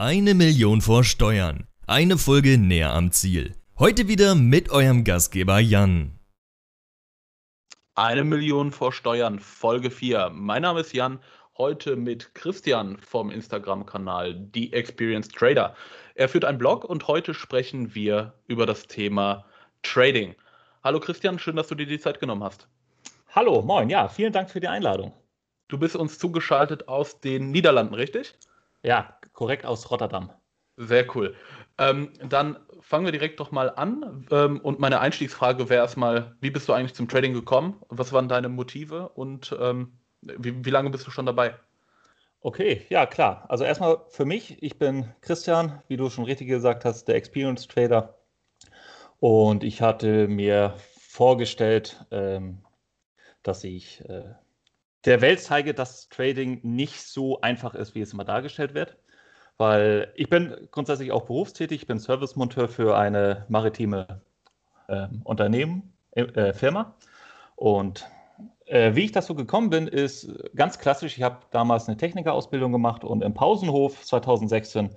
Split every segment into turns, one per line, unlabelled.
Eine Million vor Steuern. Eine Folge näher am Ziel. Heute wieder mit eurem Gastgeber Jan.
Eine Million vor Steuern, Folge 4. Mein Name ist Jan, heute mit Christian vom Instagram-Kanal The Experienced Trader. Er führt einen Blog und heute sprechen wir über das Thema Trading. Hallo Christian, schön, dass du dir die Zeit genommen hast.
Hallo, moin, ja, vielen Dank für die Einladung.
Du bist uns zugeschaltet aus den Niederlanden, richtig?
Ja, korrekt aus Rotterdam.
Sehr cool. Ähm, dann fangen wir direkt doch mal an. Ähm, und meine Einstiegsfrage wäre erstmal, wie bist du eigentlich zum Trading gekommen? Was waren deine Motive und ähm, wie, wie lange bist du schon dabei?
Okay, ja klar. Also erstmal für mich, ich bin Christian, wie du schon richtig gesagt hast, der Experience Trader. Und ich hatte mir vorgestellt, ähm, dass ich äh, der Welt zeige, dass Trading nicht so einfach ist, wie es immer dargestellt wird. Weil ich bin grundsätzlich auch berufstätig, ich bin Servicemonteur für eine maritime äh, Unternehmen, äh, Firma. Und äh, wie ich dazu gekommen bin, ist ganz klassisch. Ich habe damals eine Technikerausbildung gemacht und im Pausenhof 2016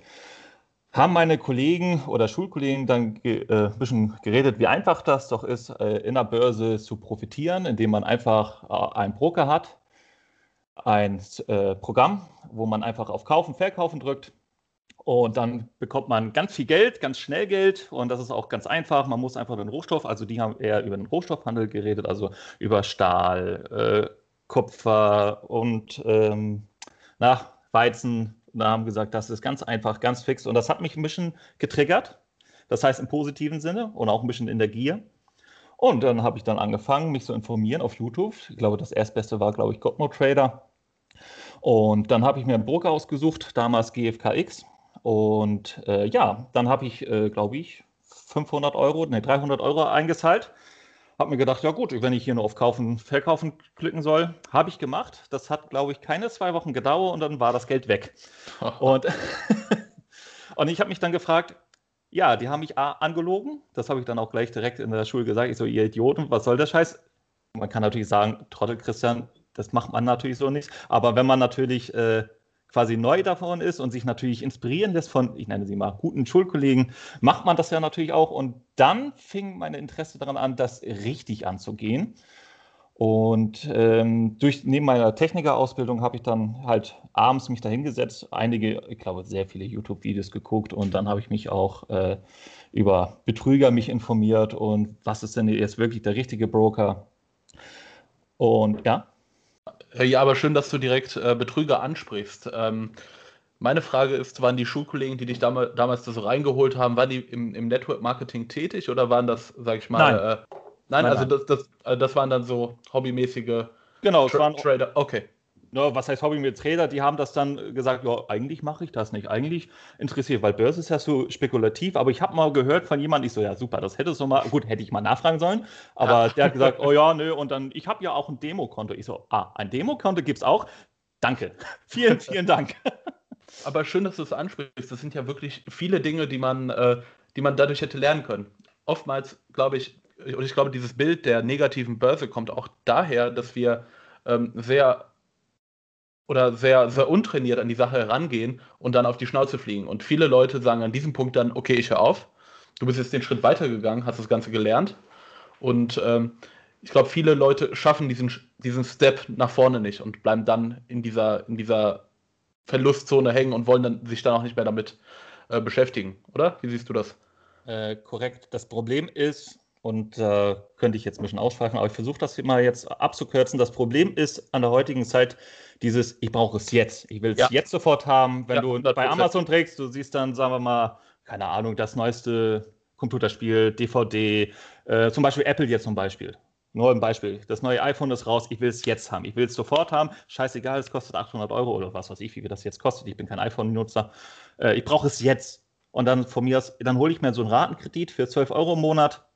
haben meine Kollegen oder Schulkollegen dann ge äh, ein bisschen geredet, wie einfach das doch ist, äh, in der Börse zu profitieren, indem man einfach äh, einen Broker hat, ein Programm, wo man einfach auf Kaufen, Verkaufen drückt. Und dann bekommt man ganz viel Geld, ganz schnell Geld. Und das ist auch ganz einfach. Man muss einfach den Rohstoff, also die haben eher über den Rohstoffhandel geredet, also über Stahl, äh, Kupfer und ähm, nach Weizen. Da haben gesagt, das ist ganz einfach, ganz fix. Und das hat mich ein bisschen getriggert. Das heißt im positiven Sinne und auch ein bisschen in der Gier. Und dann habe ich dann angefangen, mich zu informieren auf YouTube. Ich glaube, das erstbeste war, glaube ich, Godmo Trader. Und dann habe ich mir einen Broker ausgesucht, damals GFKX. Und äh, ja, dann habe ich, äh, glaube ich, 500 Euro, ne, 300 Euro eingezahlt. Habe mir gedacht, ja gut, wenn ich hier nur auf Kaufen, Verkaufen klicken soll, habe ich gemacht. Das hat, glaube ich, keine zwei Wochen gedauert und dann war das Geld weg. und, und ich habe mich dann gefragt, ja, die haben mich angelogen. Das habe ich dann auch gleich direkt in der Schule gesagt. Ich so, ihr Idioten, was soll der Scheiß? Man kann natürlich sagen, Trottel Christian, das macht man natürlich so nicht. Aber wenn man natürlich äh, quasi neu davon ist und sich natürlich inspirieren lässt von, ich nenne sie mal, guten Schulkollegen, macht man das ja natürlich auch. Und dann fing meine Interesse daran an, das richtig anzugehen. Und ähm, durch, neben meiner Technikerausbildung habe ich dann halt abends mich dahingesetzt, einige, ich glaube, sehr viele YouTube-Videos geguckt und dann habe ich mich auch äh, über Betrüger mich informiert und was ist denn jetzt wirklich der richtige Broker. Und ja.
Ja, aber schön, dass du direkt äh, Betrüger ansprichst. Ähm, meine Frage ist, waren die Schulkollegen, die dich damals, damals da so reingeholt haben, waren die im, im Network Marketing tätig oder waren das, sag ich mal,
Nein.
Äh, Nein, nein, also das, das, äh, das waren dann so hobbymäßige
genau,
Tra
waren,
Trader. Okay.
Ja, was heißt Hobby mit Trader? Die haben das dann gesagt, ja, eigentlich mache ich das nicht. Eigentlich interessiert, weil Börse ist ja so spekulativ. Aber ich habe mal gehört von jemandem, ich so, ja super, das hättest du mal, gut, hätte ich mal nachfragen sollen. Aber ja. der hat gesagt, oh ja, nö. Und dann, ich habe ja auch ein Demokonto. Ich so, ah, ein Demokonto gibt es auch. Danke. vielen, vielen Dank.
Aber schön, dass du es ansprichst. Das sind ja wirklich viele Dinge, die man, äh, die man dadurch hätte lernen können. Oftmals, glaube ich, und ich glaube, dieses Bild der negativen Börse kommt auch daher, dass wir ähm, sehr oder sehr, sehr untrainiert an die Sache herangehen und dann auf die Schnauze fliegen. Und viele Leute sagen an diesem Punkt dann, okay, ich höre auf. Du bist jetzt den Schritt weitergegangen, hast das Ganze gelernt. Und ähm, ich glaube, viele Leute schaffen diesen, diesen Step nach vorne nicht und bleiben dann in dieser, in dieser Verlustzone hängen und wollen dann, sich dann auch nicht mehr damit äh, beschäftigen, oder? Wie siehst du das?
Äh, korrekt. Das Problem ist, und äh, könnte ich jetzt ein bisschen ausschweifen, aber ich versuche das mal jetzt abzukürzen. Das Problem ist an der heutigen Zeit dieses, ich brauche es jetzt. Ich will es ja. jetzt sofort haben. Wenn ja, du 100%. bei Amazon trägst, du siehst dann, sagen wir mal, keine Ahnung, das neueste Computerspiel, DVD, äh, zum Beispiel Apple jetzt zum Beispiel. Nur ein Beispiel. Das neue iPhone ist raus, ich will es jetzt haben. Ich will es sofort haben. Scheißegal, es kostet 800 Euro oder was weiß ich, wie viel das jetzt kostet. Ich bin kein iPhone-Nutzer. Äh, ich brauche es jetzt. Und dann von mir aus, dann hole ich mir so einen Ratenkredit für 12 Euro im Monat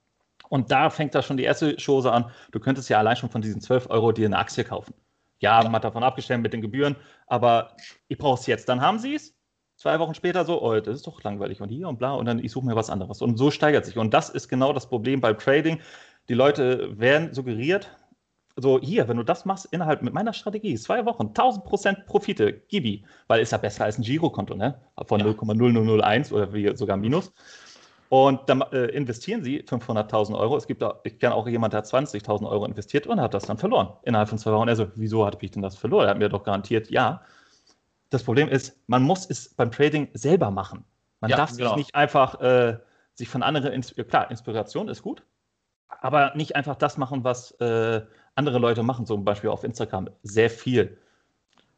und da fängt da schon die erste Chose an. Du könntest ja allein schon von diesen 12 Euro dir eine Aktie kaufen. Ja, man hat davon abgestellt mit den Gebühren, aber ich brauche es jetzt. Dann haben sie es. Zwei Wochen später so, oh, das ist doch langweilig und hier und bla und dann ich suche mir was anderes. Und so steigert sich. Und das ist genau das Problem beim Trading. Die Leute werden suggeriert, so hier, wenn du das machst innerhalb mit meiner Strategie, zwei Wochen, 1000% Profite, Gibi, weil ist ja besser als ein Girokonto, ne? Von ja. 0,0001 oder wie sogar Minus. Und dann äh, investieren sie 500.000 Euro. Es gibt auch, ich kenne auch jemanden, der hat 20.000 Euro investiert und hat das dann verloren innerhalb von zwei Wochen. Also, wieso habe ich denn das verloren? Er hat mir doch garantiert, ja. Das Problem ist, man muss es beim Trading selber machen. Man ja, darf genau. sich nicht einfach äh, sich von anderen, klar, Inspiration ist gut, aber nicht einfach das machen, was äh, andere Leute machen, zum Beispiel auf Instagram. Sehr viel,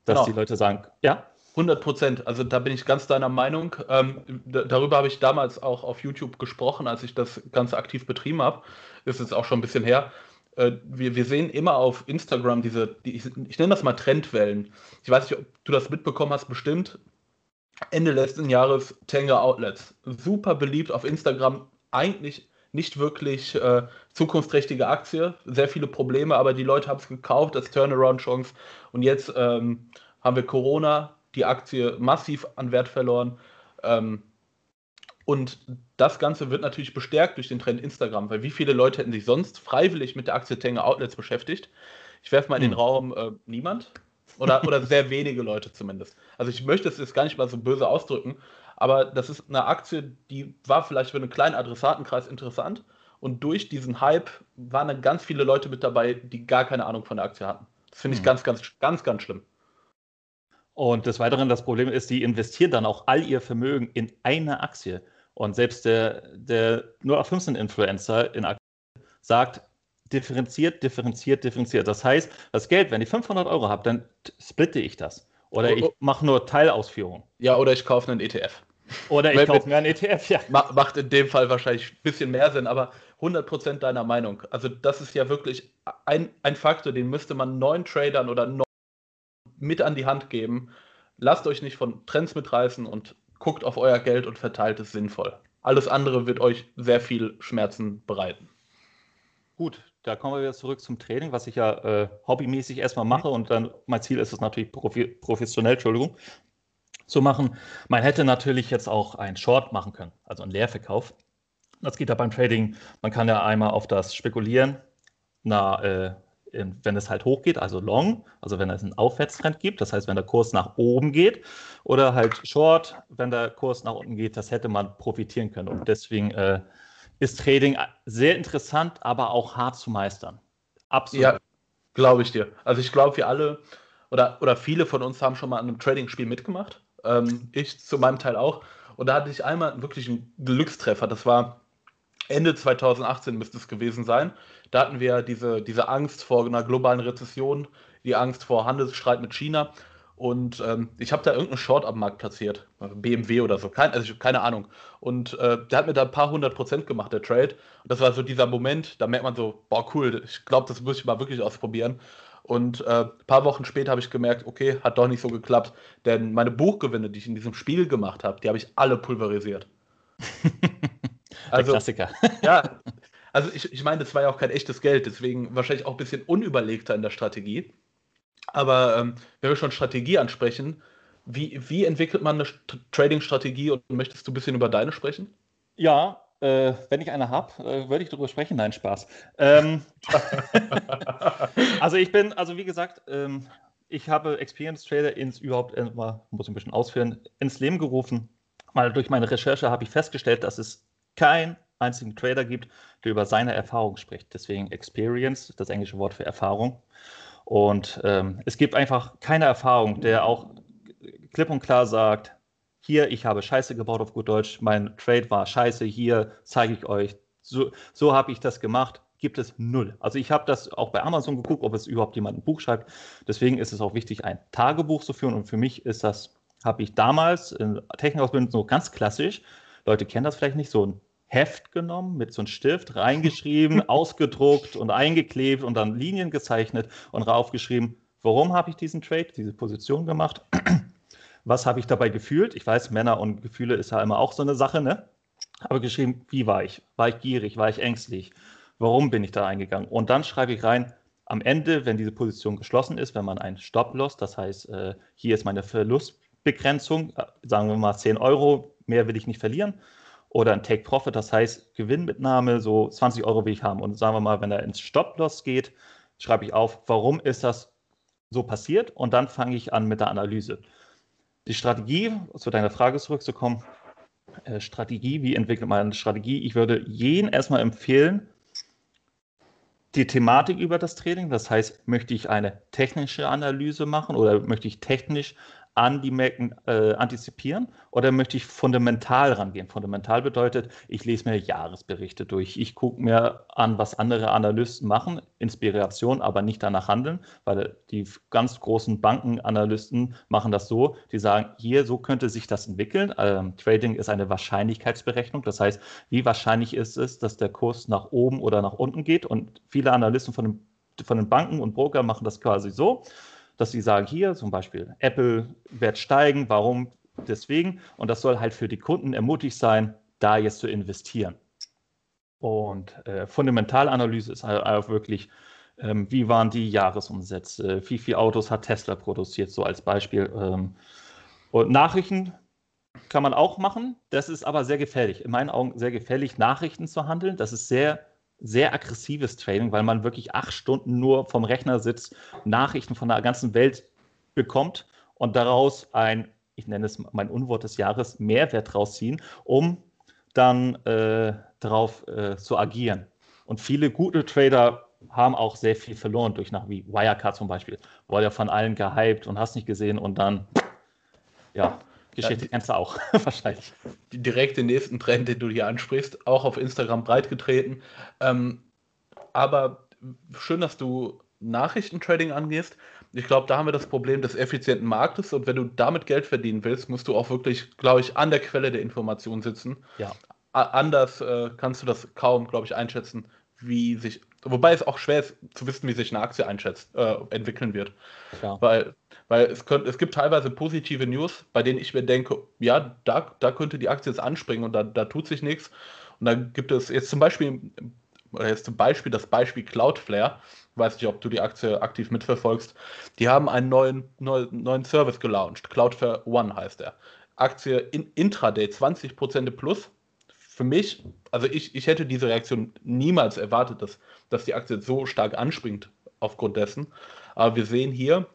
dass genau. die Leute sagen, ja.
100 Prozent. Also da bin ich ganz deiner Meinung. Ähm, darüber habe ich damals auch auf YouTube gesprochen, als ich das Ganze aktiv betrieben habe. Ist auch schon ein bisschen her. Äh, wir, wir sehen immer auf Instagram diese, die, ich, ich nenne das mal Trendwellen. Ich weiß nicht, ob du das mitbekommen hast, bestimmt. Ende letzten Jahres Tenga Outlets. Super beliebt auf Instagram. Eigentlich nicht wirklich äh, zukunftsträchtige Aktie. Sehr viele Probleme, aber die Leute haben es gekauft als Turnaround-Chance. Und jetzt ähm, haben wir Corona, die Aktie massiv an Wert verloren. Ähm, und das Ganze wird natürlich bestärkt durch den Trend Instagram, weil wie viele Leute hätten sich sonst freiwillig mit der Aktie Tenga Outlets beschäftigt? Ich werfe mal in den hm. Raum, äh, niemand. Oder, oder sehr wenige Leute zumindest. Also ich möchte es jetzt gar nicht mal so böse ausdrücken, aber das ist eine Aktie, die war vielleicht für einen kleinen Adressatenkreis interessant. Und durch diesen Hype waren dann ganz viele Leute mit dabei, die gar keine Ahnung von der Aktie hatten. Das finde ich hm. ganz, ganz, ganz, ganz schlimm.
Und des Weiteren, das Problem ist, die investieren dann auch all ihr Vermögen in eine Aktie. Und selbst der, der 0815-Influencer in Aktien sagt, differenziert, differenziert, differenziert. Das heißt, das Geld, wenn ich 500 Euro habe, dann splitte ich das. Oder ich mache nur Teilausführung.
Ja, oder ich kaufe einen ETF.
Oder ich kaufe mir einen ETF, ja.
Macht in dem Fall wahrscheinlich ein bisschen mehr Sinn, aber 100% deiner Meinung. Also das ist ja wirklich ein, ein Faktor, den müsste man neuen Tradern oder neuen mit an die Hand geben. Lasst euch nicht von Trends mitreißen und guckt auf euer Geld und verteilt es sinnvoll. Alles andere wird euch sehr viel Schmerzen bereiten.
Gut, da kommen wir wieder zurück zum Training, was ich ja äh, hobbymäßig erstmal mache und dann mein Ziel ist es natürlich profi professionell, Entschuldigung, zu machen. Man hätte natürlich jetzt auch einen Short machen können, also einen Leerverkauf. Das geht ja beim Trading. Man kann ja einmal auf das Spekulieren, na, äh, wenn es halt hochgeht, also Long, also wenn es einen Aufwärtstrend gibt, das heißt, wenn der Kurs nach oben geht, oder halt Short, wenn der Kurs nach unten geht, das hätte man profitieren können. Und deswegen äh, ist Trading sehr interessant, aber auch hart zu meistern.
Absolut. Ja, glaube ich dir. Also ich glaube, wir alle oder, oder viele von uns haben schon mal an einem Trading-Spiel mitgemacht. Ähm, ich zu meinem Teil auch. Und da hatte ich einmal wirklich einen Glückstreffer. Das war Ende 2018 müsste es gewesen sein. Da hatten wir diese, diese Angst vor einer globalen Rezession, die Angst vor Handelsstreit mit China. Und ähm, ich habe da irgendeinen Short am Markt platziert, BMW oder so, kein, also keine Ahnung. Und äh, der hat mir da ein paar hundert Prozent gemacht, der Trade. Und das war so dieser Moment, da merkt man so, boah, cool, ich glaube, das muss ich mal wirklich ausprobieren. Und äh, ein paar Wochen später habe ich gemerkt, okay, hat doch nicht so geklappt. Denn meine Buchgewinne, die ich in diesem Spiel gemacht habe, die habe ich alle pulverisiert.
also, Klassiker.
ja, also ich, ich meine, das war ja auch kein echtes Geld, deswegen wahrscheinlich auch ein bisschen unüberlegter in der Strategie. Aber ähm, wenn wir schon Strategie ansprechen, wie, wie entwickelt man eine Trading-Strategie und möchtest du ein bisschen über deine sprechen?
Ja, äh, wenn ich eine habe, äh, würde ich darüber sprechen. Nein, Spaß. Ähm, also ich bin, also wie gesagt, ähm, ich habe Experience Trader ins überhaupt, äh, muss ich ein bisschen ausführen, ins Leben gerufen. Mal durch meine Recherche habe ich festgestellt, dass es kein einzigen Trader gibt, der über seine Erfahrung spricht. Deswegen Experience, das englische Wort für Erfahrung. Und ähm, es gibt einfach keine Erfahrung, der auch klipp und klar sagt, hier, ich habe Scheiße gebaut auf gut Deutsch, mein Trade war scheiße, hier zeige ich euch, so, so habe ich das gemacht, gibt es null. Also ich habe das auch bei Amazon geguckt, ob es überhaupt jemand ein Buch schreibt. Deswegen ist es auch wichtig, ein Tagebuch zu führen. Und für mich ist das, habe ich damals in Technikausbildung so ganz klassisch, Leute kennen das vielleicht nicht, so ein Heft genommen, mit so einem Stift reingeschrieben, ausgedruckt und eingeklebt und dann Linien gezeichnet und raufgeschrieben, warum habe ich diesen Trade, diese Position gemacht, was habe ich dabei gefühlt. Ich weiß, Männer und Gefühle ist ja immer auch so eine Sache, ne? Aber geschrieben, wie war ich? War ich gierig? War ich ängstlich? Warum bin ich da eingegangen? Und dann schreibe ich rein, am Ende, wenn diese Position geschlossen ist, wenn man einen Stop-Loss, das heißt, äh, hier ist meine Verlustbegrenzung, äh, sagen wir mal 10 Euro, mehr will ich nicht verlieren, oder ein Take Profit, das heißt Gewinnmitnahme, so 20 Euro will ich haben. Und sagen wir mal, wenn er ins Stop-Loss geht, schreibe ich auf, warum ist das so passiert und dann fange ich an mit der Analyse. Die Strategie, zu deiner Frage zurückzukommen, äh, Strategie, wie entwickelt man eine Strategie? Ich würde jeden erstmal empfehlen, die Thematik über das Training. Das heißt, möchte ich eine technische Analyse machen oder möchte ich technisch an die Märkte äh, antizipieren oder möchte ich fundamental rangehen? Fundamental bedeutet, ich lese mir Jahresberichte durch. Ich gucke mir an, was andere Analysten machen, Inspiration, aber nicht danach handeln, weil die ganz großen Bankenanalysten machen das so, die sagen, hier, so könnte sich das entwickeln. Ähm, Trading ist eine Wahrscheinlichkeitsberechnung. Das heißt, wie wahrscheinlich ist es, dass der Kurs nach oben oder nach unten geht? Und viele Analysten von den, von den Banken und Broker machen das quasi so dass sie sagen, hier zum Beispiel Apple wird steigen, warum deswegen? Und das soll halt für die Kunden ermutigt sein, da jetzt zu investieren. Und äh, Fundamentalanalyse ist halt auch wirklich, ähm, wie waren die Jahresumsätze, wie viele Autos hat Tesla produziert, so als Beispiel. Ähm, und Nachrichten kann man auch machen, das ist aber sehr gefährlich. In meinen Augen sehr gefährlich, Nachrichten zu handeln. Das ist sehr sehr aggressives Training, weil man wirklich acht Stunden nur vom Rechner sitzt, Nachrichten von der ganzen Welt bekommt und daraus ein, ich nenne es mein Unwort des Jahres, Mehrwert rausziehen, um dann äh, darauf äh, zu agieren. Und viele gute Trader haben auch sehr viel verloren durch nach wie Wirecard zum Beispiel. Wurde ja von allen gehypt und hast nicht gesehen und dann ja, Geschichte ja, kennst du auch, wahrscheinlich.
Direkt den nächsten Trend, den du hier ansprichst, auch auf Instagram breitgetreten. Ähm, aber schön, dass du Nachrichtentrading angehst. Ich glaube, da haben wir das Problem des effizienten Marktes und wenn du damit Geld verdienen willst, musst du auch wirklich, glaube ich, an der Quelle der Information sitzen.
Ja.
anders äh, kannst du das kaum, glaube ich, einschätzen, wie sich, wobei es auch schwer ist zu wissen, wie sich eine Aktie einschätzt, äh, entwickeln wird. Ja. Weil weil es, könnt, es gibt teilweise positive News, bei denen ich mir denke, ja, da, da könnte die Aktie jetzt anspringen und da, da tut sich nichts. Und dann gibt es jetzt zum Beispiel, jetzt zum Beispiel das Beispiel Cloudflare, ich weiß nicht, ob du die Aktie aktiv mitverfolgst, die haben einen neuen, neuen, neuen Service gelauncht. Cloudflare One heißt er. Aktie in Intraday 20% plus. Für mich, also ich, ich hätte diese Reaktion niemals erwartet, dass, dass die Aktie so stark anspringt aufgrund dessen. Aber wir sehen hier,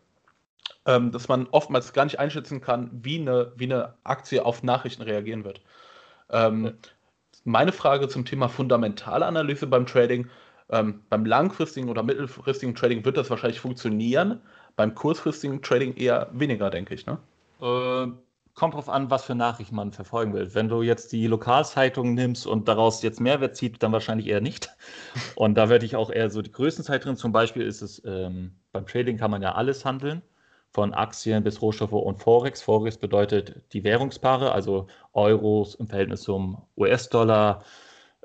ähm, dass man oftmals gar nicht einschätzen kann, wie eine, wie eine Aktie auf Nachrichten reagieren wird. Ähm, ja. Meine Frage zum Thema Fundamentalanalyse beim Trading. Ähm, beim langfristigen oder mittelfristigen Trading wird das wahrscheinlich funktionieren. Beim kurzfristigen Trading eher weniger, denke ich. Ne?
Äh, kommt drauf an, was für Nachrichten man verfolgen will. Wenn du jetzt die Lokalzeitung nimmst und daraus jetzt Mehrwert zieht, dann wahrscheinlich eher nicht. Und da werde ich auch eher so die Größenzeit drin. Zum Beispiel ist es ähm, beim Trading kann man ja alles handeln von Aktien bis Rohstoffe und Forex. Forex bedeutet die Währungspaare, also Euros im Verhältnis zum US-Dollar,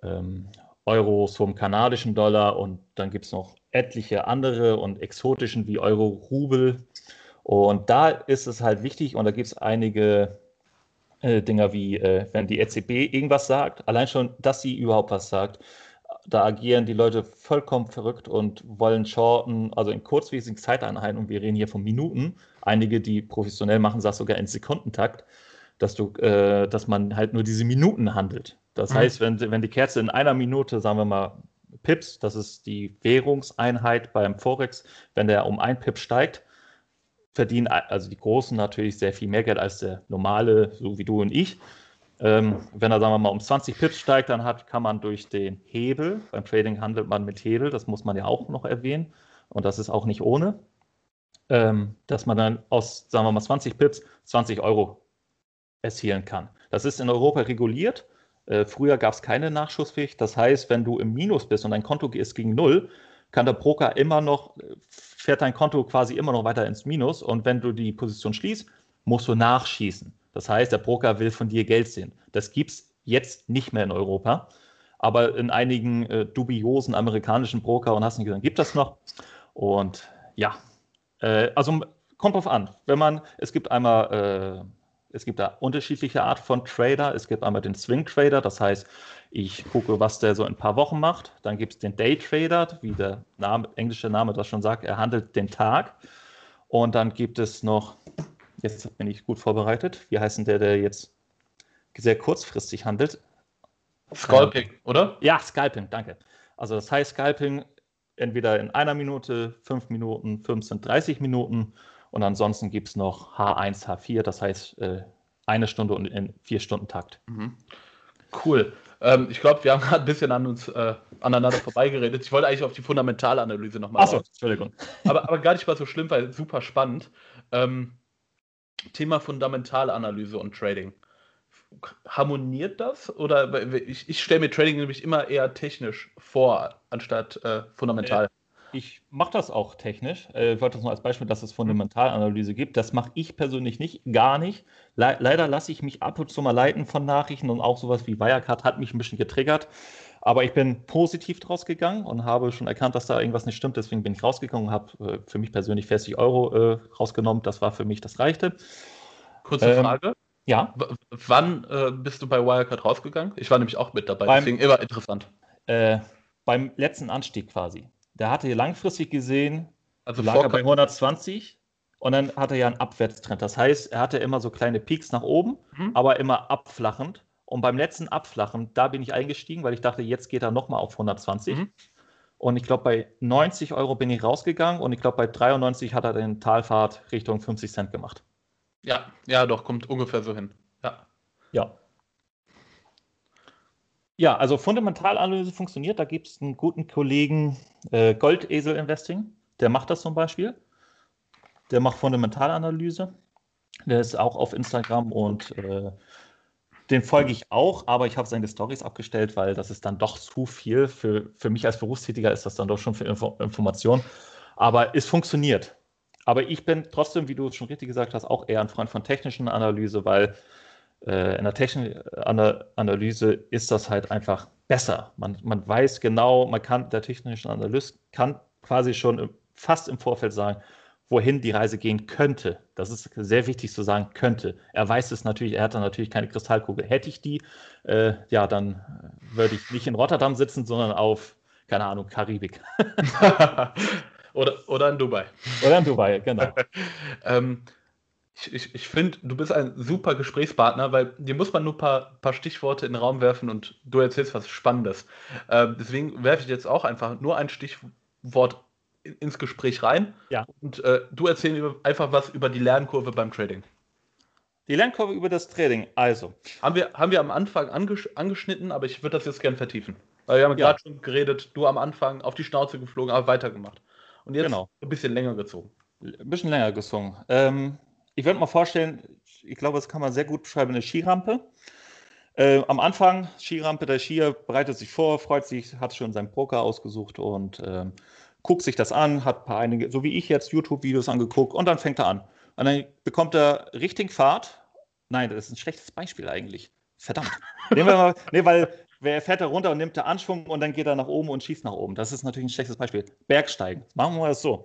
ähm, Euros zum kanadischen Dollar und dann gibt es noch etliche andere und exotischen wie Euro-Rubel. Und da ist es halt wichtig und da gibt es einige äh, Dinger wie, äh, wenn die EZB irgendwas sagt, allein schon, dass sie überhaupt was sagt, da agieren die Leute vollkommen verrückt und wollen shorten, also in kurzwiesigen Zeiteinheiten, und wir reden hier von Minuten. Einige, die professionell machen, das sogar in Sekundentakt, dass du, äh, dass man halt nur diese Minuten handelt. Das mhm. heißt, wenn, wenn die Kerze in einer Minute, sagen wir mal, Pips, das ist die Währungseinheit beim Forex, wenn der um ein Pip steigt, verdienen also die Großen natürlich sehr viel mehr Geld als der normale, so wie du und ich. Ähm, wenn er, sagen wir mal, um 20 Pips steigt, dann hat, kann man durch den Hebel, beim Trading handelt man mit Hebel, das muss man ja auch noch erwähnen, und das ist auch nicht ohne, ähm, dass man dann aus, sagen wir mal, 20 Pips 20 Euro erzielen kann. Das ist in Europa reguliert. Äh, früher gab es keine Nachschusspflicht. Das heißt, wenn du im Minus bist und dein Konto ist gegen Null, kann der Broker immer noch, fährt dein Konto quasi immer noch weiter ins Minus. Und wenn du die Position schließt, musst du nachschießen. Das heißt, der Broker will von dir Geld sehen. Das gibt es jetzt nicht mehr in Europa. Aber in einigen äh, dubiosen amerikanischen Broker und hast nicht gesagt, gibt das noch. Und ja, äh, also kommt drauf an. Wenn man, es gibt einmal, äh, es gibt da unterschiedliche Art von Trader. Es gibt einmal den Swing Trader, das heißt, ich gucke, was der so in ein paar Wochen macht. Dann gibt es den Day Trader, wie der Name, englische Name das schon sagt, er handelt den Tag. Und dann gibt es noch Jetzt bin ich gut vorbereitet. Wie heißt denn der, der jetzt sehr kurzfristig handelt?
Scalping, ähm, oder?
Ja, Scalping, danke. Also das heißt, Scalping entweder in einer Minute, fünf Minuten, 15, 30 Minuten und ansonsten gibt es noch H1, H4, das heißt äh, eine Stunde und in vier Stunden Takt.
Mhm. Cool. Ähm, ich glaube, wir haben gerade ein bisschen an uns äh, aneinander vorbeigeredet. Ich wollte eigentlich auf die Fundamentalanalyse nochmal.
Achso, Entschuldigung.
Aber, aber gar nicht mal so schlimm, weil super spannend. Ähm, Thema Fundamentalanalyse und Trading. Harmoniert das? Oder ich, ich stelle mir Trading nämlich immer eher technisch vor, anstatt äh, fundamental. Äh,
ich mache das auch technisch. Äh, ich wollte das nur als Beispiel, dass es Fundamentalanalyse gibt. Das mache ich persönlich nicht, gar nicht. Le leider lasse ich mich ab und zu mal leiten von Nachrichten und auch sowas wie Wirecard hat mich ein bisschen getriggert. Aber ich bin positiv draus gegangen und habe schon erkannt, dass da irgendwas nicht stimmt. Deswegen bin ich rausgegangen und habe äh, für mich persönlich 40 Euro äh, rausgenommen. Das war für mich das Reichte.
Kurze ähm, Frage.
Ja.
W wann äh, bist du bei Wirecard rausgegangen? Ich war nämlich auch mit dabei, beim, deswegen immer interessant.
Äh, beim letzten Anstieg quasi der hatte langfristig gesehen, also lag er bei 120 und dann hatte er ja einen Abwärtstrend. Das heißt, er hatte immer so kleine Peaks nach oben, mhm. aber immer abflachend. Und beim letzten Abflachen, da bin ich eingestiegen, weil ich dachte, jetzt geht er nochmal auf 120. Mhm. Und ich glaube, bei 90 Euro bin ich rausgegangen und ich glaube, bei 93 hat er den Talfahrt Richtung 50 Cent gemacht.
Ja, ja, doch, kommt ungefähr so hin. Ja.
Ja. Ja, also Fundamentalanalyse funktioniert. Da gibt es einen guten Kollegen, äh, Goldesel Investing, der macht das zum Beispiel. Der macht Fundamentalanalyse. Der ist auch auf Instagram und äh, den folge ich auch, aber ich habe seine Stories abgestellt, weil das ist dann doch zu viel. Für, für mich als Berufstätiger ist das dann doch schon für Info Information. Aber es funktioniert. Aber ich bin trotzdem, wie du schon richtig gesagt hast, auch eher ein Freund von technischen Analyse, weil äh, in der technischen Analyse ist das halt einfach besser. Man, man weiß genau, man kann, der technische Analyst kann quasi schon fast im Vorfeld sagen, wohin die Reise gehen könnte. Das ist sehr wichtig zu sagen, könnte. Er weiß es natürlich, er hat dann natürlich keine Kristallkugel. Hätte ich die, äh, ja, dann würde ich nicht in Rotterdam sitzen, sondern auf, keine Ahnung, Karibik.
oder, oder in Dubai.
Oder in Dubai, genau.
ähm, ich, ich, ich finde, du bist ein super Gesprächspartner, weil dir muss man nur ein paar, paar Stichworte in den Raum werfen und du erzählst was Spannendes. Äh, deswegen werfe ich jetzt auch einfach nur ein Stichwort ins Gespräch rein.
Ja.
Und äh, du erzählst einfach was über die Lernkurve beim Trading.
Die Lernkurve über das Trading, also.
Haben wir, haben wir am Anfang angesch angeschnitten, aber ich würde das jetzt gern vertiefen. Weil wir haben ja. gerade schon geredet, du am Anfang auf die Schnauze geflogen, aber weitergemacht. Und jetzt
genau.
ein bisschen länger gezogen.
Ein bisschen länger gezogen. Ähm, ich würde mal vorstellen, ich glaube, das kann man sehr gut beschreiben, eine Skirampe. Äh, am Anfang, Skirampe, der Skier bereitet sich vor, freut sich, hat schon seinen Broker ausgesucht und ähm, guckt sich das an, hat ein paar einige, so wie ich jetzt, YouTube-Videos angeguckt und dann fängt er an. Und dann bekommt er richtig Fahrt. Nein, das ist ein schlechtes Beispiel eigentlich. Verdammt. Nehmen wir mal, nee, weil wer fährt da runter und nimmt der Anschwung und dann geht er nach oben und schießt nach oben. Das ist natürlich ein schlechtes Beispiel. Bergsteigen. Machen wir das so.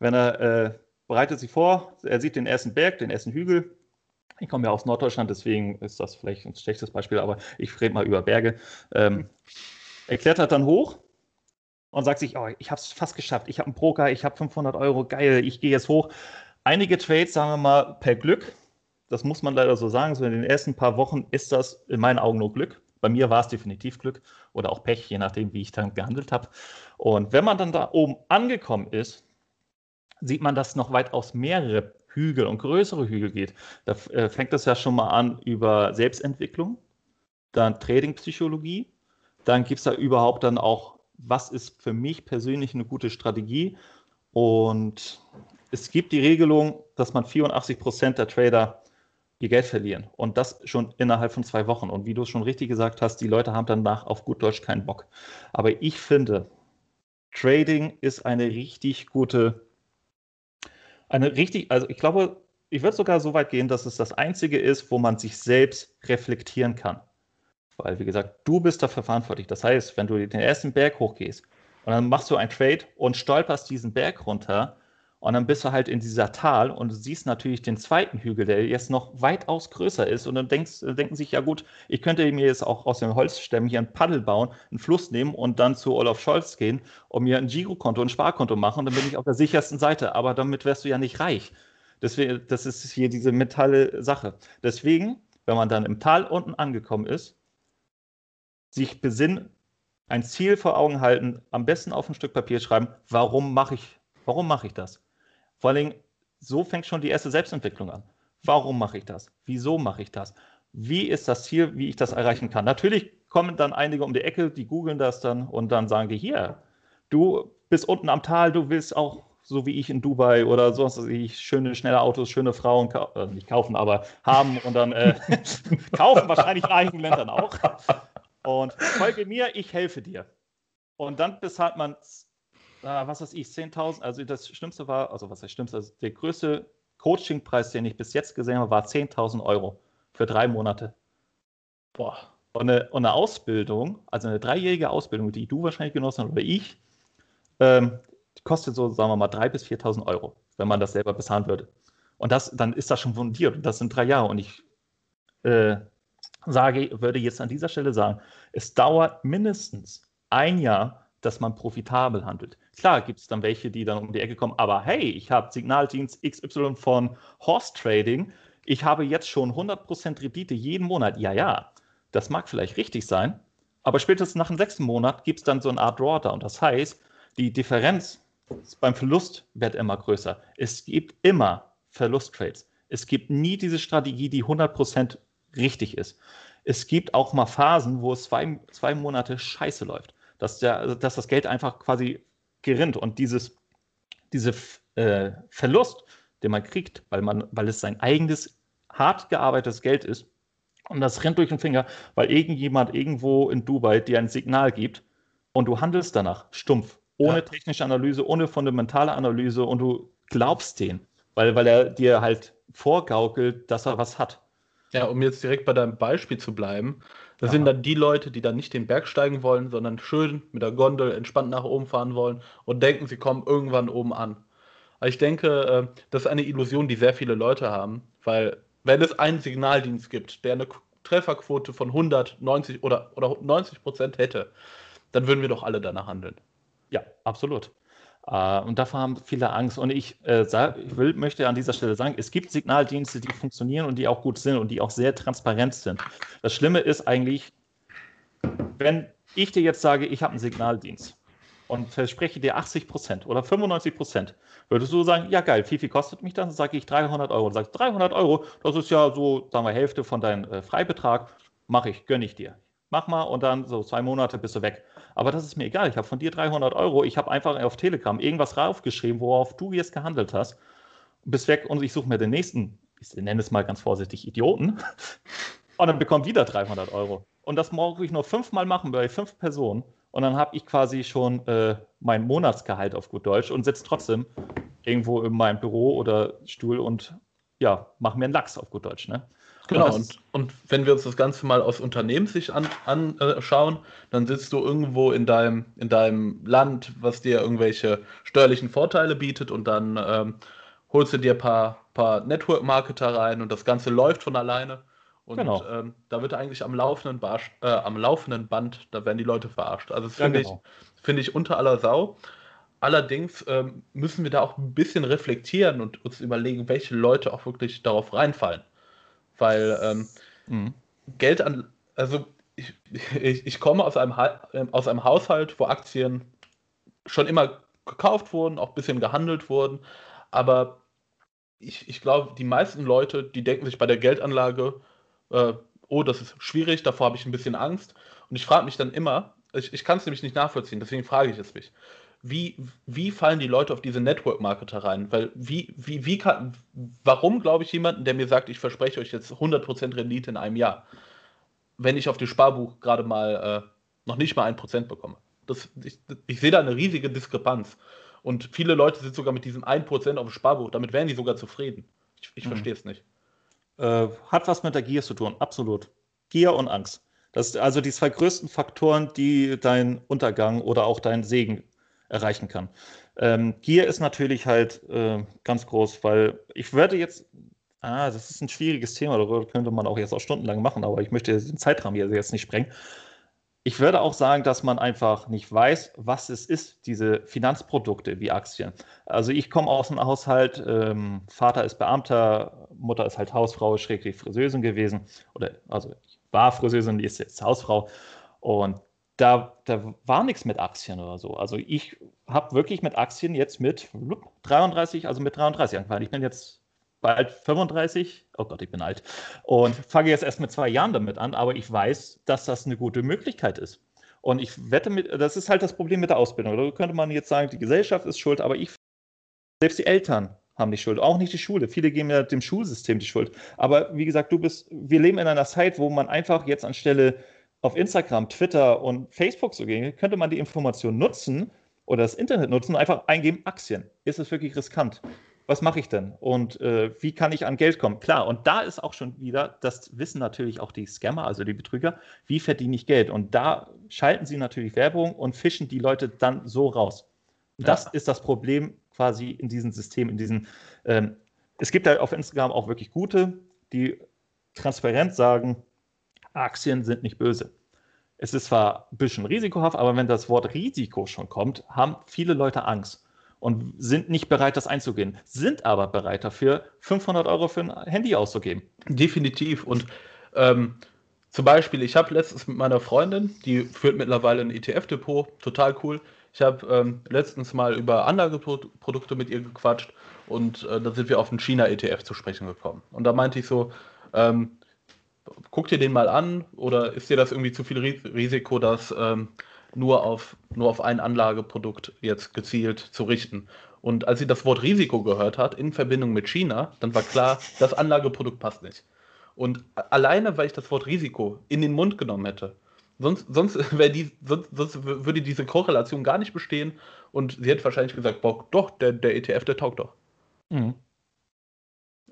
Wenn er äh, bereitet sich vor, er sieht den ersten Berg, den ersten Hügel. Ich komme ja aus Norddeutschland, deswegen ist das vielleicht ein schlechtes Beispiel, aber ich rede mal über Berge. Ähm, er klettert dann hoch und sagt sich, oh, ich habe es fast geschafft, ich habe einen Broker, ich habe 500 Euro, geil, ich gehe jetzt hoch. Einige Trades, sagen wir mal, per Glück, das muss man leider so sagen, so in den ersten paar Wochen ist das in meinen Augen nur Glück. Bei mir war es definitiv Glück oder auch Pech, je nachdem, wie ich dann gehandelt habe. Und wenn man dann da oben angekommen ist, sieht man, dass noch weitaus mehrere Hügel und größere Hügel geht. Da äh, fängt es ja schon mal an über Selbstentwicklung, dann Trading-Psychologie, dann gibt es da überhaupt dann auch, was ist für mich persönlich eine gute Strategie und es gibt die Regelung, dass man 84 Prozent der Trader ihr Geld verlieren und das schon innerhalb von zwei Wochen. Und wie du es schon richtig gesagt hast, die Leute haben danach auf gut Deutsch keinen Bock. Aber ich finde, Trading ist eine richtig gute eine richtig, also ich glaube, ich würde sogar so weit gehen, dass es das Einzige ist, wo man sich selbst reflektieren kann. Weil, wie gesagt, du bist dafür verantwortlich. Das heißt, wenn du den ersten Berg hochgehst und dann machst du ein Trade und stolperst diesen Berg runter, und dann bist du halt in dieser Tal und du siehst natürlich den zweiten Hügel, der jetzt noch weitaus größer ist. Und dann denkst, denken sich, ja gut, ich könnte mir jetzt auch aus den Holzstämmen hier ein Paddel bauen, einen Fluss nehmen und dann zu Olaf Scholz gehen und mir ein Girokonto, ein Sparkonto machen. Dann bin ich auf der sichersten Seite. Aber damit wärst du ja nicht reich. Deswegen, das ist hier diese metalle Sache. Deswegen, wenn man dann im Tal unten angekommen ist, sich besinnen, ein Ziel vor Augen halten, am besten auf ein Stück Papier schreiben, warum mache ich, warum mache ich das? Vor allem, so fängt schon die erste Selbstentwicklung an. Warum mache ich das? Wieso mache ich das? Wie ist das Ziel, wie ich das erreichen kann? Natürlich kommen dann einige um die Ecke, die googeln das dann und dann sagen die, hier, du bist unten am Tal, du willst auch so wie ich in Dubai oder sonst wie ich schöne, schnelle Autos, schöne Frauen, äh, nicht kaufen, aber haben und dann äh, kaufen wahrscheinlich in einigen Ländern auch. Und folge mir, ich helfe dir. Und dann bezahlt man, äh, was weiß ich, 10.000, also das Schlimmste war, also was das Schlimmste, also der größte Coachingpreis, den ich bis jetzt gesehen habe, war 10.000 Euro für drei Monate. Boah. Und eine, und eine, Ausbildung, also eine dreijährige Ausbildung, die du wahrscheinlich genossen hast oder ich, ähm, kostet so, sagen wir mal, 3.000 bis 4.000 Euro, wenn man das selber bezahlen würde. Und das, dann ist das schon fundiert. Und das sind drei Jahre. Und ich äh, sage, würde jetzt an dieser Stelle sagen, es dauert mindestens ein Jahr, dass man profitabel handelt. Klar gibt es dann welche, die dann um die Ecke kommen, aber hey, ich habe Signaldienst XY von Horse Trading, ich habe jetzt schon 100% Rendite jeden Monat. Ja, ja, das mag vielleicht richtig sein, aber spätestens nach dem sechsten Monat gibt es dann so eine Art Drawdown. Das heißt, die Differenz beim Verlust wird immer größer. Es gibt immer Verlusttrades. Es gibt nie diese Strategie, die 100% richtig ist. Es gibt auch mal Phasen, wo es zwei, zwei Monate scheiße läuft, dass, der, dass das Geld einfach quasi gerinnt und dieses diese äh, Verlust, den man kriegt, weil, man, weil es sein eigenes, hart gearbeitetes Geld ist, und das rennt durch den Finger, weil irgendjemand irgendwo in Dubai dir ein Signal gibt und du handelst danach stumpf, ohne ja. technische Analyse, ohne fundamentale Analyse und du glaubst den, weil, weil er dir halt vorgaukelt, dass er was hat.
Ja, um jetzt direkt bei deinem Beispiel zu bleiben, das Aha. sind dann die Leute, die dann nicht den Berg steigen wollen, sondern schön mit der Gondel entspannt nach oben fahren wollen und denken, sie kommen irgendwann oben an. Aber ich denke, äh, das ist eine Illusion, die sehr viele Leute haben, weil wenn es einen Signaldienst gibt, der eine Trefferquote von 190 oder, oder 90 Prozent hätte, dann würden wir doch alle danach handeln.
Ja, absolut. Uh, und davor haben viele Angst. Und ich, äh, sag, ich will, möchte an dieser Stelle sagen, es gibt Signaldienste, die funktionieren und die auch gut sind und die auch sehr transparent sind. Das Schlimme ist eigentlich, wenn ich dir jetzt sage, ich habe einen Signaldienst und verspreche dir 80 Prozent oder 95 Prozent, würdest du sagen, ja geil, wie viel kostet mich das? Dann sage ich 300 Euro. Und sagst 300 Euro, das ist ja so, sagen wir, Hälfte von deinem äh, Freibetrag, mache ich, gönne ich dir. Mach mal und dann so zwei Monate bist du weg. Aber das ist mir egal. Ich habe von dir 300 Euro. Ich habe einfach auf Telegram irgendwas raufgeschrieben, worauf du jetzt gehandelt hast. Bist weg und ich suche mir den nächsten, ich nenne es mal ganz vorsichtig, Idioten. Und dann bekomme wieder 300 Euro. Und das muss ich nur fünfmal machen bei fünf Personen. Und dann habe ich quasi schon äh, mein Monatsgehalt auf gut Deutsch und sitze trotzdem irgendwo in meinem Büro oder Stuhl und ja, mache mir einen Lachs auf gut Deutsch. Ne?
Genau, und, und, wenn wir uns das Ganze mal aus Unternehmenssicht anschauen, an, äh, dann sitzt du irgendwo in deinem, in deinem Land, was dir irgendwelche steuerlichen Vorteile bietet und dann ähm, holst du dir ein paar, paar Network-Marketer rein und das Ganze läuft von alleine. Und genau. ähm, da wird eigentlich am laufenden, Barsch, äh, am laufenden Band, da werden die Leute verarscht. Also das finde ja, genau. ich, find ich unter aller Sau. Allerdings ähm, müssen wir da auch ein bisschen reflektieren und uns überlegen, welche Leute auch wirklich darauf reinfallen. Weil ähm, mhm. Geld an, also ich, ich, ich komme aus einem, ähm, aus einem Haushalt, wo Aktien schon immer gekauft wurden, auch ein bisschen gehandelt wurden, aber ich, ich glaube, die meisten Leute, die denken sich bei der Geldanlage, äh, oh, das ist schwierig, davor habe ich ein bisschen Angst. Und ich frage mich dann immer, ich, ich kann es nämlich nicht nachvollziehen, deswegen frage ich es mich wie, wie fallen die Leute auf diese Network-Marketer rein? Weil wie, wie, wie kann, warum glaube ich jemanden, der mir sagt, ich verspreche euch jetzt 100% Rendite in einem Jahr, wenn ich auf dem Sparbuch gerade mal äh, noch nicht mal ein Prozent bekomme? Das, ich, ich sehe da eine riesige Diskrepanz. Und viele Leute sind sogar mit diesem 1% auf dem Sparbuch, damit wären die sogar zufrieden. Ich, ich mhm. verstehe es nicht.
Äh, hat was mit der Gier zu tun, absolut. Gier und Angst. Das sind also die zwei größten Faktoren, die deinen Untergang oder auch deinen Segen erreichen kann. Ähm, Gier ist natürlich halt äh, ganz groß, weil ich würde jetzt, ah, das ist ein schwieriges Thema, darüber könnte man auch jetzt auch stundenlang machen, aber ich möchte den Zeitrahmen hier jetzt nicht sprengen. Ich würde auch sagen, dass man einfach nicht weiß, was es ist, diese Finanzprodukte wie Aktien. Also ich komme aus einem Haushalt, ähm, Vater ist Beamter, Mutter ist halt Hausfrau, schräglich Friseusin gewesen. Oder also war Friseusin, die ist jetzt Hausfrau. Und da, da war nichts mit Aktien oder so. Also ich habe wirklich mit Aktien jetzt mit 33, also mit 33 angefangen. Ich bin jetzt bald 35, oh Gott, ich bin alt, und fange jetzt erst mit zwei Jahren damit an, aber ich weiß, dass das eine gute Möglichkeit ist. Und ich wette mit, das ist halt das Problem mit der Ausbildung. Da könnte man jetzt sagen, die Gesellschaft ist schuld, aber ich, selbst die Eltern haben die Schuld, auch nicht die Schule. Viele geben ja dem Schulsystem die Schuld. Aber wie gesagt, du bist, wir leben in einer Zeit, wo man einfach jetzt anstelle auf Instagram, Twitter und Facebook zu gehen, könnte man die Information nutzen oder das Internet nutzen und einfach eingeben, Aktien. Ist es wirklich riskant? Was mache ich denn? Und äh, wie kann ich an Geld kommen? Klar, und da ist auch schon wieder, das wissen natürlich auch die Scammer, also die Betrüger, wie verdiene ich Geld? Und da schalten sie natürlich Werbung und fischen die Leute dann so raus. Das ja. ist das Problem quasi in diesem System, in diesen. Ähm, es gibt da auf Instagram auch wirklich gute, die transparent sagen, Aktien sind nicht böse. Es ist zwar ein bisschen risikohaft, aber wenn das Wort Risiko schon kommt, haben viele Leute Angst und sind nicht bereit, das einzugehen, sind aber bereit dafür, 500 Euro für ein Handy auszugeben.
Definitiv. Und ähm, zum Beispiel, ich habe letztens mit meiner Freundin, die führt mittlerweile ein ETF-Depot, total cool. Ich habe ähm, letztens mal über Anlageprodukte mit ihr gequatscht und äh, da sind wir auf den China-ETF zu sprechen gekommen. Und da meinte ich so, ähm, guck dir den mal an oder ist dir das irgendwie zu viel Risiko, das ähm, nur, auf, nur auf ein Anlageprodukt jetzt gezielt zu richten? Und als sie das Wort Risiko gehört hat in Verbindung mit China, dann war klar, das Anlageprodukt passt nicht. Und alleine, weil ich das Wort Risiko in den Mund genommen hätte, sonst, sonst, die, sonst, sonst würde diese Korrelation gar nicht bestehen und sie hätte wahrscheinlich gesagt, boah, doch, der, der ETF, der taugt doch. Mhm.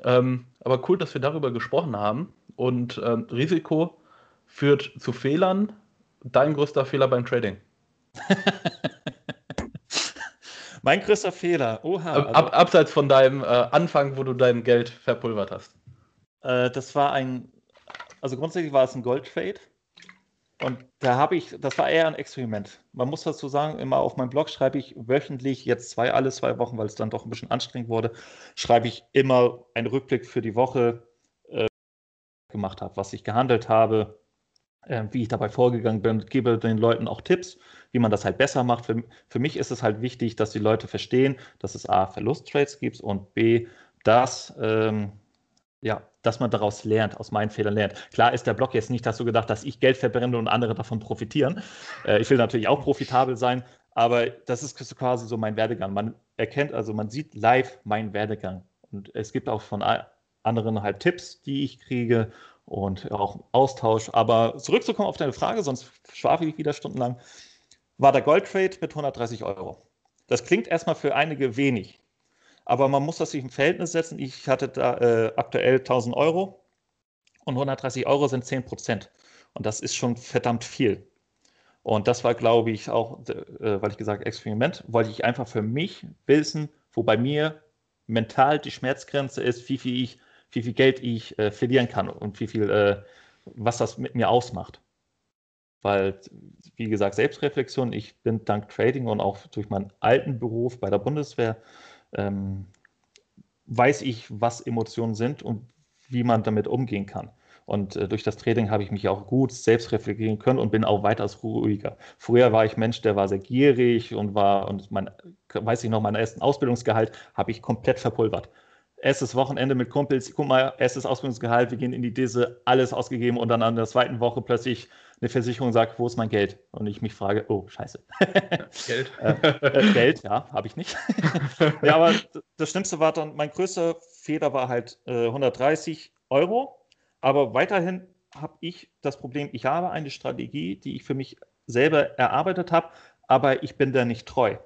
Ähm, aber cool, dass wir darüber gesprochen haben. Und äh, Risiko führt zu Fehlern. Dein größter Fehler beim Trading?
mein größter Fehler, oha.
Also, Ab, abseits von deinem äh, Anfang, wo du dein Geld verpulvert hast.
Äh, das war ein, also grundsätzlich war es ein Goldtrade. Und da habe ich, das war eher ein Experiment. Man muss dazu sagen, immer auf meinem Blog schreibe ich wöchentlich, jetzt zwei, alle zwei Wochen, weil es dann doch ein bisschen anstrengend wurde, schreibe ich immer einen Rückblick für die Woche, gemacht habe, was ich gehandelt habe, äh, wie ich dabei vorgegangen bin, gebe den Leuten auch Tipps, wie man das halt besser macht. Für, für mich ist es halt wichtig, dass die Leute verstehen, dass es A, Verlusttrades gibt und B, dass, ähm, ja, dass man daraus lernt, aus meinen Fehlern lernt. Klar ist der Blog jetzt nicht dazu gedacht, dass ich Geld verbrenne und andere davon profitieren. Äh, ich will natürlich auch profitabel sein, aber das ist quasi so mein Werdegang. Man erkennt, also man sieht live meinen Werdegang. Und es gibt auch von anderen halt Tipps, die ich kriege und auch Austausch. Aber zurückzukommen auf deine Frage, sonst schwafel ich wieder stundenlang, war der Goldtrade mit 130 Euro. Das klingt erstmal für einige wenig, aber man muss das sich im Verhältnis setzen. Ich hatte da äh, aktuell 1000 Euro und 130 Euro sind 10 Prozent. Und das ist schon verdammt viel. Und das war, glaube ich, auch, äh, weil ich gesagt Experiment, wollte ich einfach für mich wissen, wo bei mir mental die Schmerzgrenze ist, wie viel ich wie viel Geld ich äh, verlieren kann und wie viel, äh, was das mit mir ausmacht. Weil, wie gesagt, Selbstreflexion, ich bin dank Trading und auch durch meinen alten Beruf bei der Bundeswehr, ähm, weiß ich, was Emotionen sind und wie man damit umgehen kann. Und äh, durch das Trading habe ich mich auch gut selbst reflektieren können und bin auch weitaus ruhiger. Früher war ich Mensch, der war sehr gierig und war, und mein, weiß ich noch, meinen ersten Ausbildungsgehalt habe ich komplett verpulvert erstes Wochenende mit Kumpels, guck mal, erstes Ausbildungsgehalt, wir gehen in die Disse, alles ausgegeben und dann an der zweiten Woche plötzlich eine Versicherung sagt, wo ist mein Geld? Und ich mich frage, oh, scheiße.
Geld?
äh, äh, Geld, ja, habe ich nicht. ja, aber das Schlimmste war dann, mein größter Fehler war halt äh, 130 Euro. Aber weiterhin habe ich das Problem, ich habe eine Strategie, die ich für mich selber erarbeitet habe, aber ich bin da nicht treu.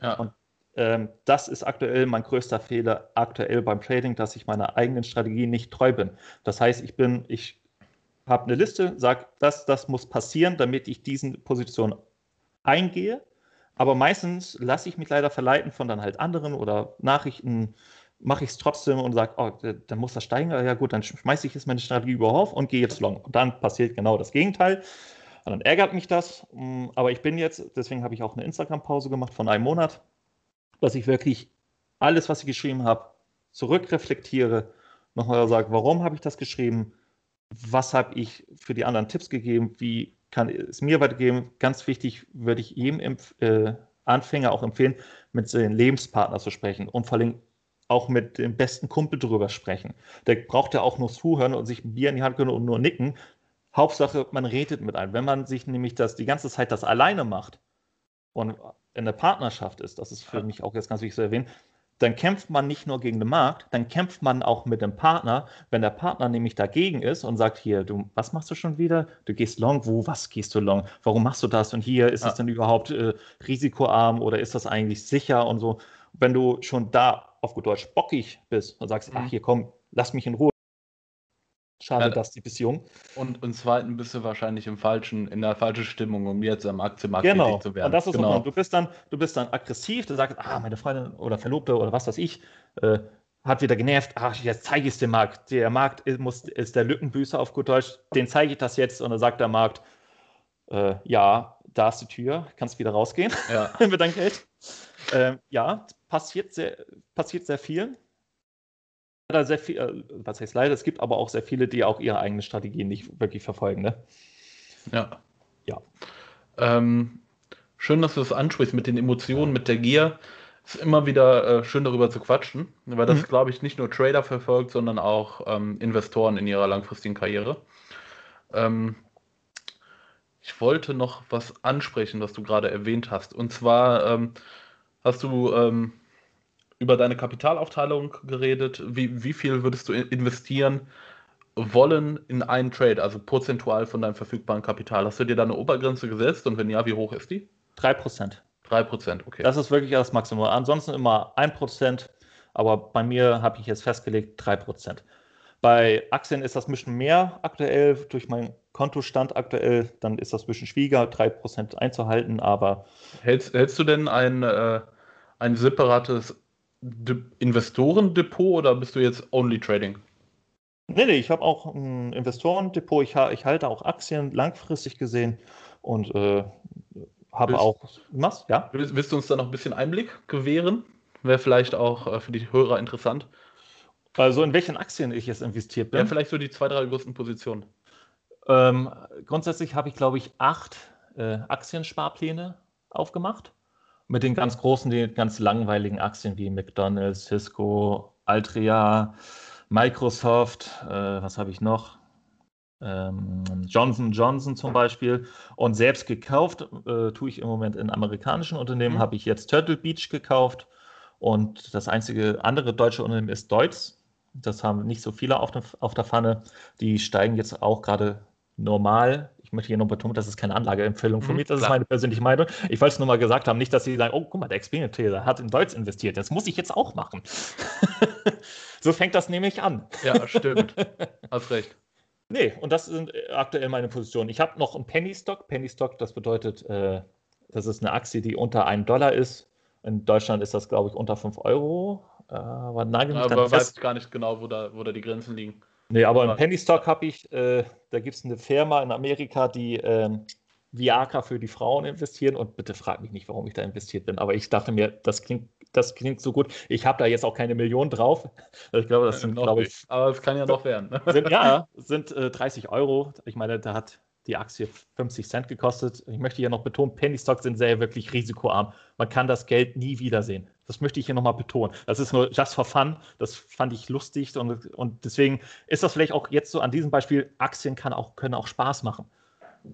Ja. Und ähm, das ist aktuell mein größter Fehler aktuell beim Trading, dass ich meiner eigenen Strategie nicht treu bin. Das heißt, ich bin, ich habe eine Liste, sage, das, das muss passieren, damit ich diesen Position eingehe. Aber meistens lasse ich mich leider verleiten von dann halt anderen oder Nachrichten, mache ich es trotzdem und sage, oh, dann muss das steigen. Ja gut, dann schmeiße ich jetzt meine Strategie überhaupt und gehe jetzt long. Und dann passiert genau das Gegenteil. Und dann ärgert mich das. Mm, aber ich bin jetzt, deswegen habe ich auch eine Instagram-Pause gemacht von einem Monat dass ich wirklich alles, was ich geschrieben habe, zurückreflektiere, nochmal sage, warum habe ich das geschrieben, was habe ich für die anderen Tipps gegeben, wie kann es mir weitergeben. Ganz wichtig würde ich jedem äh, Anfänger auch empfehlen, mit seinem Lebenspartner zu sprechen und vor allem auch mit dem besten Kumpel drüber sprechen. Der braucht ja auch nur zuhören und sich ein Bier in die Hand können und nur nicken. Hauptsache, man redet mit einem. Wenn man sich nämlich das die ganze Zeit das alleine macht und in der Partnerschaft ist, das ist für mich auch jetzt ganz wichtig zu erwähnen, dann kämpft man nicht nur gegen den Markt, dann kämpft man auch mit dem Partner. Wenn der Partner nämlich dagegen ist und sagt, hier, du, was machst du schon wieder? Du gehst long, wo, was gehst du long? Warum machst du das? Und hier, ist ja. es denn überhaupt äh, risikoarm oder ist das eigentlich sicher und so? Wenn du schon da auf gut Deutsch bockig bist und sagst, mhm. ach hier komm, lass mich in Ruhe, Schade, ja, dass die bist jung.
Und, und zweitens bist du wahrscheinlich im falschen, in der falschen Stimmung, um jetzt am Aktienmarkt
genau. zu werden. Und das ist genau. du bist dann, du bist dann aggressiv, du sagst, ah, meine Freundin oder Verlobte oder was weiß ich, äh, hat wieder genervt, ach, jetzt zeige ich es dem Markt. Der Markt ist, muss, ist der Lückenbüßer auf gut Deutsch, den zeige ich das jetzt und dann sagt der Markt, äh, ja, da ist die Tür, kannst wieder rausgehen ja. mit deinem Geld. Äh, ja, passiert sehr, passiert sehr viel sehr viel, äh, was heißt leider, es gibt aber auch sehr viele, die auch ihre eigene Strategien nicht wirklich verfolgen. Ne?
Ja. Ja. Ähm, schön, dass du das ansprichst mit den Emotionen, mit der Gier. Es ist immer wieder äh, schön darüber zu quatschen, weil das, mhm. glaube ich, nicht nur Trader verfolgt, sondern auch ähm, Investoren in ihrer langfristigen Karriere. Ähm, ich wollte noch was ansprechen, was du gerade erwähnt hast. Und zwar ähm, hast du ähm, über deine Kapitalaufteilung geredet. Wie, wie viel würdest du investieren wollen in einen Trade, also prozentual von deinem verfügbaren Kapital? Hast du dir da eine Obergrenze gesetzt und wenn ja, wie hoch ist die?
3%.
3%, okay.
Das ist wirklich das Maximum. Ansonsten immer 1%, aber bei mir habe ich jetzt festgelegt 3%. Bei Aktien ist das ein bisschen mehr aktuell durch meinen Kontostand aktuell, dann ist das ein bisschen schwieriger, 3% einzuhalten, aber.
Hältst, hältst du denn ein, äh, ein separates De Investorendepot oder bist du jetzt only trading?
Nee, nee, ich habe auch ein Investorendepot. Ich, ich, halte auch Aktien langfristig gesehen und äh, habe auch.
Was? Ja? Willst, willst, du uns da noch ein bisschen Einblick gewähren? Wäre vielleicht auch äh, für die Hörer interessant.
Also in welchen Aktien ich jetzt investiert bin?
Ja, vielleicht so die zwei, drei größten Positionen.
Ähm, grundsätzlich habe ich, glaube ich, acht äh, Aktiensparpläne aufgemacht mit den ganz großen, den ganz langweiligen Aktien wie McDonald's, Cisco, Altria, Microsoft, äh, was habe ich noch? Ähm, Johnson Johnson zum Beispiel. Und selbst gekauft äh, tue ich im Moment in amerikanischen Unternehmen, mhm. habe ich jetzt Turtle Beach gekauft. Und das einzige andere deutsche Unternehmen ist Deutz. Das haben nicht so viele auf, der, auf der Pfanne. Die steigen jetzt auch gerade normal ich möchte hier noch betonen, das ist keine Anlageempfehlung für mhm, mich, das klar. ist meine persönliche Meinung. Ich wollte es nur mal gesagt haben, nicht, dass Sie sagen, oh, guck mal, der Experience-Trader hat in Deutsch investiert, das muss ich jetzt auch machen. so fängt das nämlich an.
Ja, stimmt. Hast recht.
Nee, und das sind äh, aktuell meine Positionen. Ich habe noch einen Penny Stock. Penny Stock, das bedeutet, äh, das ist eine Aktie, die unter einem Dollar ist. In Deutschland ist das, glaube ich, unter 5 Euro.
Äh, aber nagel mich aber weiß gar nicht genau, wo da, wo da die Grenzen liegen.
Nee, aber im Penny Stock habe ich, äh, da gibt es eine Firma in Amerika, die ähm, Viagra für die Frauen investieren und bitte frag mich nicht, warum ich da investiert bin, aber ich dachte mir, das klingt, das klingt so gut. Ich habe da jetzt auch keine Millionen drauf. Ich glaube, das sind, glaube ich.
Aber es kann ja noch werden.
Sind, ja, sind äh, 30 Euro. Ich meine, da hat die Aktie 50 Cent gekostet. Ich möchte hier noch betonen, Penny Stocks sind sehr wirklich risikoarm. Man kann das Geld nie wiedersehen. Das möchte ich hier nochmal betonen. Das ist nur just for fun. Das fand ich lustig und, und deswegen ist das vielleicht auch jetzt so an diesem Beispiel, Aktien kann auch, können auch Spaß machen.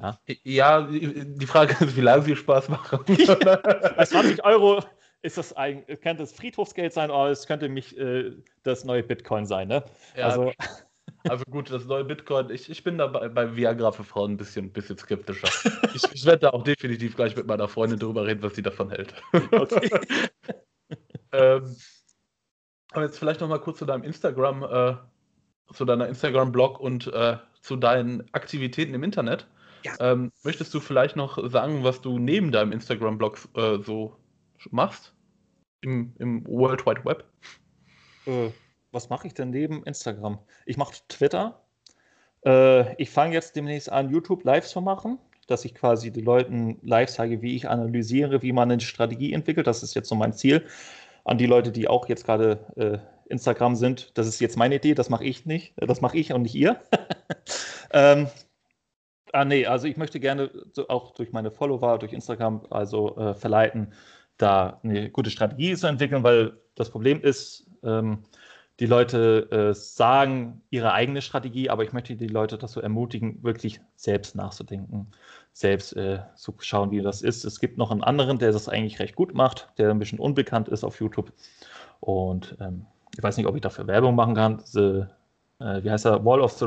Ja, ja die Frage ist, wie lange sie Spaß machen.
Bei 20 Euro ist das ein, könnte es Friedhofsgeld sein oder es könnte mich äh, das neue Bitcoin sein. Ne?
Ja, also, also gut, das neue Bitcoin, ich, ich bin da bei, bei Viagra für Frauen ein bisschen, bisschen skeptischer. ich, ich werde da auch definitiv gleich mit meiner Freundin drüber reden, was sie davon hält. Okay. ähm, aber jetzt vielleicht noch mal kurz zu deinem Instagram, äh, zu deiner Instagram-Blog und äh, zu deinen Aktivitäten im Internet. Ja. Ähm, möchtest du vielleicht noch sagen, was du neben deinem Instagram-Blog äh, so machst? Im, Im World Wide Web?
Äh, was mache ich denn neben Instagram? Ich mache Twitter. Äh, ich fange jetzt demnächst an, YouTube Lives zu machen, dass ich quasi den Leuten live zeige, wie ich analysiere, wie man eine Strategie entwickelt. Das ist jetzt so mein Ziel. An die Leute, die auch jetzt gerade äh, Instagram sind, das ist jetzt meine Idee, das mache ich nicht. Das mache ich und nicht ihr. ähm, Ah, nee, also ich möchte gerne so auch durch meine Follower, durch Instagram, also äh, verleiten, da eine gute Strategie zu entwickeln, weil das Problem ist, ähm, die Leute äh, sagen ihre eigene Strategie, aber ich möchte die Leute dazu ermutigen, wirklich selbst nachzudenken, selbst äh, zu schauen, wie das ist. Es gibt noch einen anderen, der das eigentlich recht gut macht, der ein bisschen unbekannt ist auf YouTube. Und ähm, ich weiß nicht, ob ich dafür Werbung machen kann. The, äh, wie heißt er? Wall of the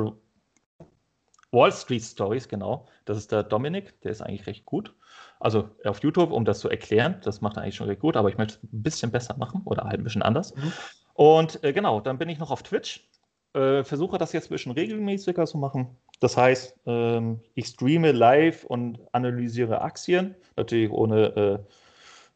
Wall Street Stories, genau. Das ist der Dominik, der ist eigentlich recht gut. Also auf YouTube, um das zu erklären, das macht er eigentlich schon recht gut, aber ich möchte es ein bisschen besser machen oder halt ein bisschen anders. Mhm. Und äh, genau, dann bin ich noch auf Twitch. Äh, versuche das jetzt ein bisschen regelmäßiger zu machen. Das heißt, ähm, ich streame live und analysiere Aktien, natürlich ohne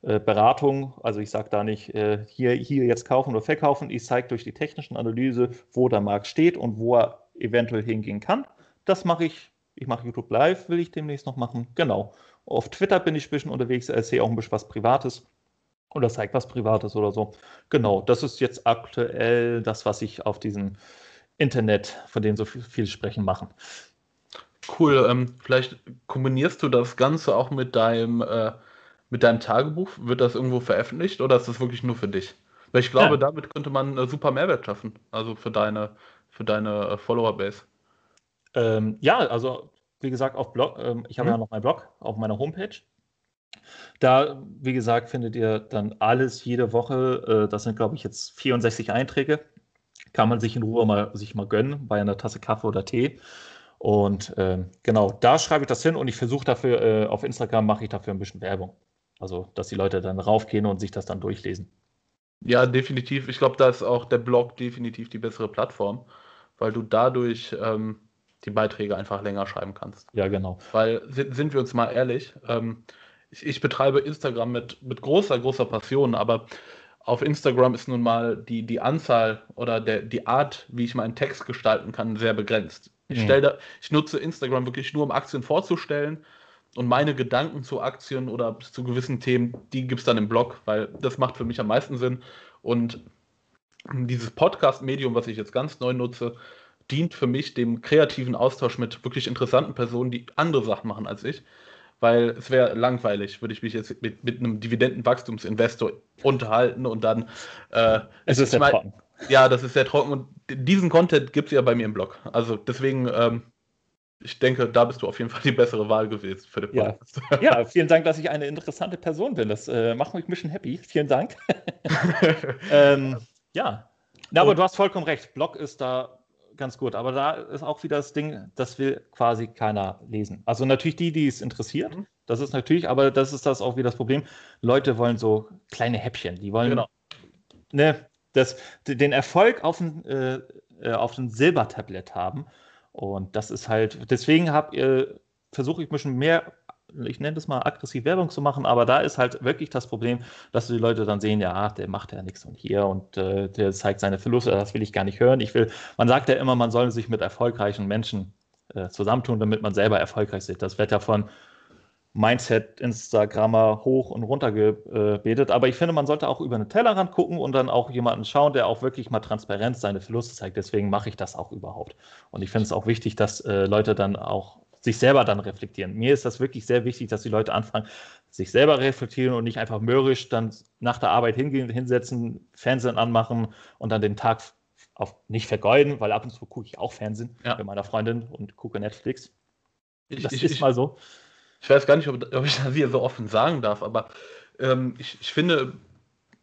äh, äh Beratung. Also ich sage da nicht, äh, hier, hier jetzt kaufen oder verkaufen. Ich zeige durch die technische Analyse, wo der Markt steht und wo er eventuell hingehen kann. Das mache ich. Ich mache YouTube Live, will ich demnächst noch machen. Genau. Auf Twitter bin ich ein bisschen unterwegs, erzähle auch ein bisschen was Privates oder zeige was Privates oder so. Genau, das ist jetzt aktuell das, was ich auf diesem Internet, von dem so viel, viel sprechen, machen.
Cool. Ähm, vielleicht kombinierst du das Ganze auch mit deinem, äh, mit deinem Tagebuch. Wird das irgendwo veröffentlicht oder ist das wirklich nur für dich? Weil ich glaube, ja. damit könnte man äh, super Mehrwert schaffen. Also für deine, für deine äh, Follower-Base.
Ähm, ja, also wie gesagt, auf Blog, ähm, ich habe mhm. ja noch meinen Blog auf meiner Homepage. Da, wie gesagt, findet ihr dann alles jede Woche. Äh, das sind, glaube ich, jetzt 64 Einträge. Kann man sich in Ruhe mal sich mal gönnen bei einer Tasse Kaffee oder Tee. Und äh, genau, da schreibe ich das hin und ich versuche dafür, äh, auf Instagram mache ich dafür ein bisschen Werbung. Also, dass die Leute dann raufgehen und sich das dann durchlesen.
Ja, definitiv. Ich glaube, da ist auch der Blog definitiv die bessere Plattform, weil du dadurch ähm, die Beiträge einfach länger schreiben kannst.
Ja, genau.
Weil, sind wir uns mal ehrlich, ähm, ich, ich, betreibe Instagram mit, mit großer, großer Passion, aber auf Instagram ist nun mal die, die Anzahl oder der, die Art, wie ich meinen Text gestalten kann, sehr begrenzt. Ich, mhm. stelle, ich nutze Instagram wirklich nur, um Aktien vorzustellen und meine Gedanken zu Aktien oder zu gewissen Themen, die gibt es dann im Blog, weil das macht für mich am meisten Sinn. Und dieses Podcast-Medium, was ich jetzt ganz neu nutze, dient für mich dem kreativen Austausch mit wirklich interessanten Personen, die andere Sachen machen als ich. Weil es wäre langweilig, würde ich mich jetzt mit, mit einem Dividendenwachstumsinvestor unterhalten und dann.
Äh, es ist sehr mein, trocken.
Ja, das ist sehr trocken und diesen Content gibt es ja bei mir im Blog. Also deswegen, ähm, ich denke, da bist du auf jeden Fall die bessere Wahl gewesen für den
Podcast. Ja, ja vielen Dank, dass ich eine interessante Person bin. Das äh, macht mich ein bisschen happy. Vielen Dank. ähm, ja. Na, aber du hast vollkommen recht. Blog ist da ganz gut. Aber da ist auch wieder das Ding, das will quasi keiner lesen. Also natürlich die, die es interessiert. Mhm. Das ist natürlich, aber das ist das auch wieder das Problem. Leute wollen so kleine Häppchen. Die wollen genau. ne, das, den Erfolg auf ein, äh, äh, auf ein Silbertablett haben. Und das ist halt, deswegen habe versuche ich ein bisschen mehr ich nenne das mal aggressiv Werbung zu machen, aber da ist halt wirklich das Problem, dass die Leute dann sehen, ja, der macht ja nichts und hier und äh, der zeigt seine Verluste, das will ich gar nicht hören. Ich will, man sagt ja immer, man soll sich mit erfolgreichen Menschen äh, zusammentun, damit man selber erfolgreich ist. Das wird ja von Mindset, Instagrammer hoch und runter gebetet. Aber ich finde, man sollte auch über einen Tellerrand gucken und dann auch jemanden schauen, der auch wirklich mal transparent seine Verluste zeigt. Deswegen mache ich das auch überhaupt. Und ich finde es auch wichtig, dass äh, Leute dann auch sich selber dann reflektieren. Mir ist das wirklich sehr wichtig, dass die Leute anfangen, sich selber reflektieren und nicht einfach mürrisch dann nach der Arbeit hingehen, hinsetzen, Fernsehen anmachen und dann den Tag auf nicht vergeuden, weil ab und zu gucke ich auch Fernsehen ja. mit meiner Freundin und gucke Netflix.
Das ich, ist ich, mal so. Ich weiß gar nicht, ob, ob ich das hier so offen sagen darf, aber ähm, ich, ich finde,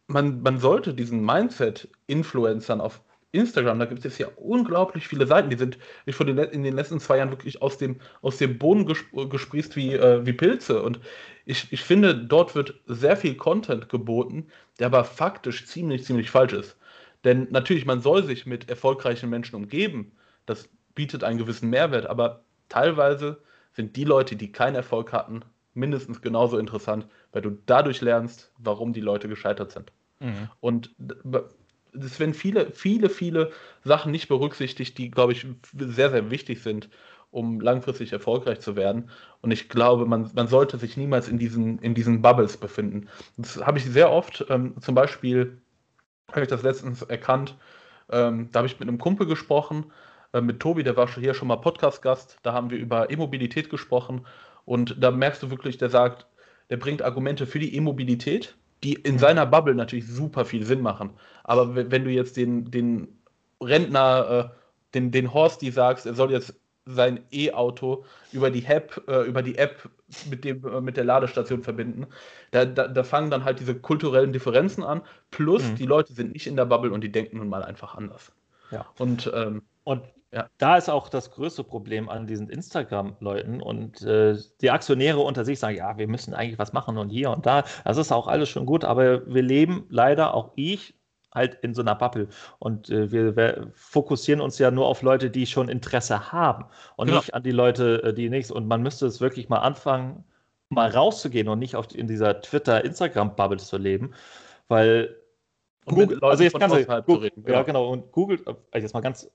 man, man sollte diesen Mindset-Influencern auf Instagram, da gibt es ja unglaublich viele Seiten, die sind in den letzten zwei Jahren wirklich aus dem, aus dem Boden gesprießt wie, äh, wie Pilze. Und ich, ich finde, dort wird sehr viel Content geboten, der aber faktisch ziemlich, ziemlich falsch ist. Denn natürlich, man soll sich mit erfolgreichen Menschen umgeben. Das bietet einen gewissen Mehrwert, aber teilweise sind die Leute, die keinen Erfolg hatten, mindestens genauso interessant, weil du dadurch lernst, warum die Leute gescheitert sind. Mhm. Und es werden viele, viele, viele Sachen nicht berücksichtigt, die, glaube ich, sehr, sehr wichtig sind, um langfristig erfolgreich zu werden. Und ich glaube, man, man sollte sich niemals in diesen, in diesen Bubbles befinden. Das habe ich sehr oft. Ähm, zum Beispiel habe ich das letztens erkannt. Ähm, da habe ich mit einem Kumpel gesprochen. äh, mit Tobi, der war schon hier schon mal Podcast-Gast. Da haben wir über E-Mobilität gesprochen. Und da merkst du wirklich, der sagt, der bringt Argumente für die E-Mobilität, die in seiner Bubble natürlich super viel Sinn machen. Aber wenn du jetzt den, den Rentner, äh, den, den Horst, die sagst, er soll jetzt sein E-Auto über die App, äh, über die App mit, dem, äh, mit der Ladestation verbinden. Da, da, da, fangen dann halt diese kulturellen Differenzen an. Plus, mhm. die Leute sind nicht in der Bubble und die denken nun mal einfach anders.
Ja. Und, ähm, und ja. da ist auch das größte Problem an diesen Instagram-Leuten und äh, die Aktionäre unter sich sagen, ja, wir müssen eigentlich was machen und hier und da. Das ist auch alles schon gut, aber wir leben leider, auch ich, halt in so einer Bubble. Und äh, wir, wir, fokussieren uns ja nur auf Leute, die schon Interesse haben und ja. nicht an die Leute, äh, die nichts. Und man müsste es wirklich mal anfangen, mal rauszugehen und nicht auf, in dieser Twitter-Instagram-Bubble zu leben, weil Google, also jetzt ganz Google, ja. ja genau, und Google, also jetzt mal ganz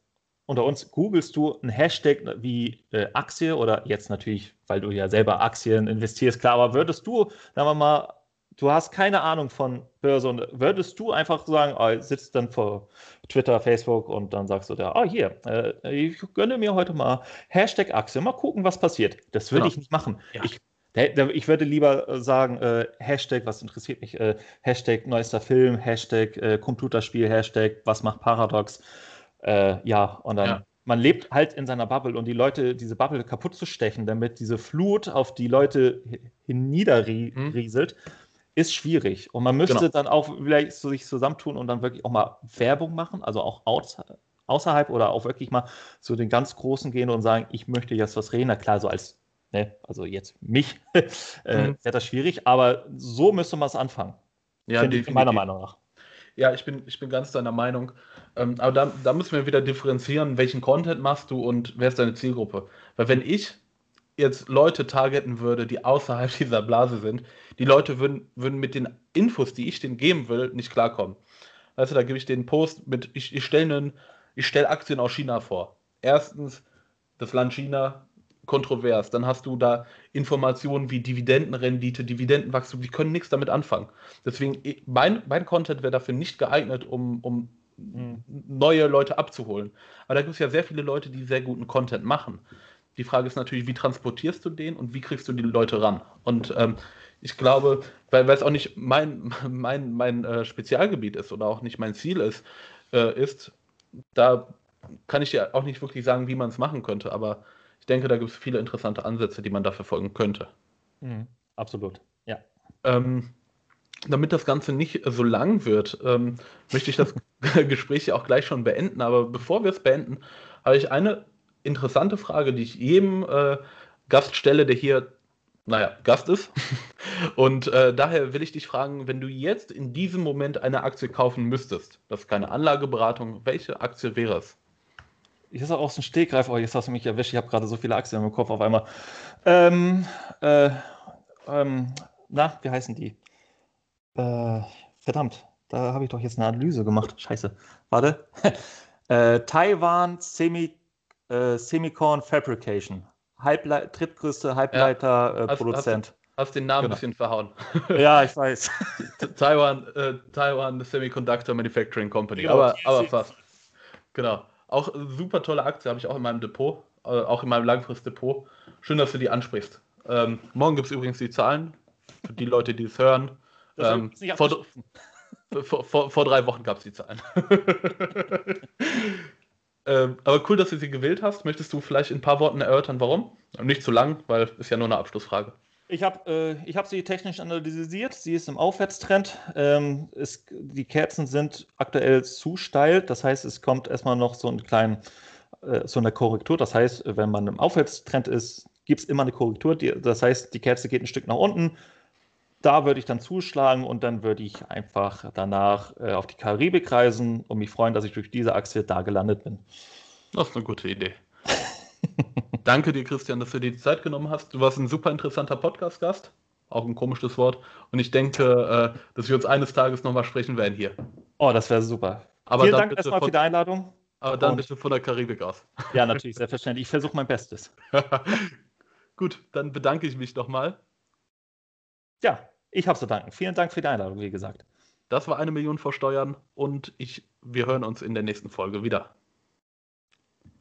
unter uns, googelst du ein Hashtag wie äh, Aktie oder jetzt natürlich, weil du ja selber Aktien investierst, klar, aber würdest du, sagen wir mal, du hast keine Ahnung von Börse und würdest du einfach sagen, oh, sitzt dann vor Twitter, Facebook und dann sagst du da, ah, oh, hier, äh, ich gönne mir heute mal Hashtag Aktie, mal gucken, was passiert. Das würde genau. ich nicht machen. Ja. Ich, ich würde lieber äh, sagen, äh, Hashtag, was interessiert mich, äh, Hashtag neuester Film, Hashtag äh, Computerspiel, Hashtag, was macht Paradox. Äh, ja, und dann ja man lebt halt in seiner Bubble und die Leute, diese Bubble kaputt zu stechen, damit diese Flut auf die Leute hinniederrieselt, hm ist schwierig. Und man müsste genau. dann auch vielleicht so sich zusammentun und dann wirklich auch mal Werbung machen, also auch außerhalb oder auch wirklich mal zu den ganz Großen gehen und sagen, ich möchte jetzt was reden. Na klar, so als, ne, also jetzt mich, äh, mhm. wäre das schwierig, aber so müsste man es anfangen.
Ja, ich, meiner Meinung nach. Ja, ich bin, ich bin ganz deiner Meinung. Ähm, aber da, da müssen wir wieder differenzieren, welchen Content machst du und wer ist deine Zielgruppe. Weil wenn ich jetzt Leute targeten würde, die außerhalb dieser Blase sind, die Leute würden, würden mit den Infos, die ich denen geben will, nicht klarkommen. Weißt du, da gebe ich den Post mit, ich, ich stelle stell Aktien aus China vor. Erstens, das Land China, kontrovers. Dann hast du da Informationen wie Dividendenrendite, Dividendenwachstum, die können nichts damit anfangen. Deswegen, mein, mein Content wäre dafür nicht geeignet, um, um. Neue Leute abzuholen. Aber da gibt es ja sehr viele Leute, die sehr guten Content machen. Die Frage ist natürlich, wie transportierst du den und wie kriegst du die Leute ran? Und ähm, ich glaube, weil, es auch nicht mein, mein, mein äh, Spezialgebiet ist oder auch nicht mein Ziel ist, äh, ist, da kann ich ja auch nicht wirklich sagen, wie man es machen könnte, aber ich denke, da gibt es viele interessante Ansätze, die man da verfolgen könnte.
Mhm, absolut, ja.
Ähm, damit das Ganze nicht so lang wird, ähm, möchte ich das Gespräch ja auch gleich schon beenden. Aber bevor wir es beenden, habe ich eine interessante Frage, die ich jedem äh, Gast stelle, der hier, naja, Gast ist. Und äh, daher will ich dich fragen, wenn du jetzt in diesem Moment eine Aktie kaufen müsstest, das ist keine Anlageberatung, welche Aktie wäre es?
Ich ist aus dem Stegreif, oh, jetzt hast du mich erwischt, ich habe gerade so viele Aktien im Kopf auf einmal. Ähm, äh, ähm, na, wie heißen die? Äh, verdammt, da habe ich doch jetzt eine Analyse gemacht. Scheiße. Warte. äh, Taiwan Semi äh, Semicon Fabrication. Halble drittgrößte Halbleiterproduzent.
Ja. Äh, hast, hast, den Namen genau. ein bisschen verhauen.
ja, ich weiß.
Taiwan, äh, Taiwan Semiconductor Manufacturing Company. Genau, aber, aber fast. Genau. Auch super tolle Aktie habe ich auch in meinem Depot, äh, auch in meinem Langfristdepot. Schön, dass du die ansprichst. Ähm, morgen gibt es übrigens die Zahlen für die Leute, die es hören. Ähm, vor, vor, vor, vor, drei Wochen gab es die Zahlen. Ähm, aber cool, dass du sie gewählt hast. Möchtest du vielleicht in ein paar Worten erörtern, warum? Nicht zu lang, weil ist ja nur eine Abschlussfrage.
Ich habe äh, hab sie technisch analysiert. Sie ist im Aufwärtstrend. Ähm, es, die Kerzen sind aktuell zu steil. Das heißt, es kommt erstmal noch so, einen kleinen, äh, so eine Korrektur. Das heißt, wenn man im Aufwärtstrend ist, gibt es immer eine Korrektur. Die, das heißt, die Kerze geht ein Stück nach unten da würde ich dann zuschlagen und dann würde ich einfach danach äh, auf die Karibik reisen und mich freuen, dass ich durch diese Achse da gelandet bin.
Das ist eine gute Idee. Danke dir, Christian, dass du dir die Zeit genommen hast. Du warst ein super interessanter Podcast-Gast. Auch ein komisches Wort. Und ich denke, äh, dass wir uns eines Tages nochmal sprechen werden hier.
Oh, das wäre super.
Aber
Vielen Dank erstmal für die Einladung.
Aber dann und bitte von der Karibik aus.
Ja, natürlich, selbstverständlich. Ich versuche mein Bestes.
Gut, dann bedanke ich mich nochmal.
Ja, ich habe zu danken. Vielen Dank für die Einladung, wie gesagt.
Das war eine Million vor Steuern und ich, wir hören uns in der nächsten Folge wieder.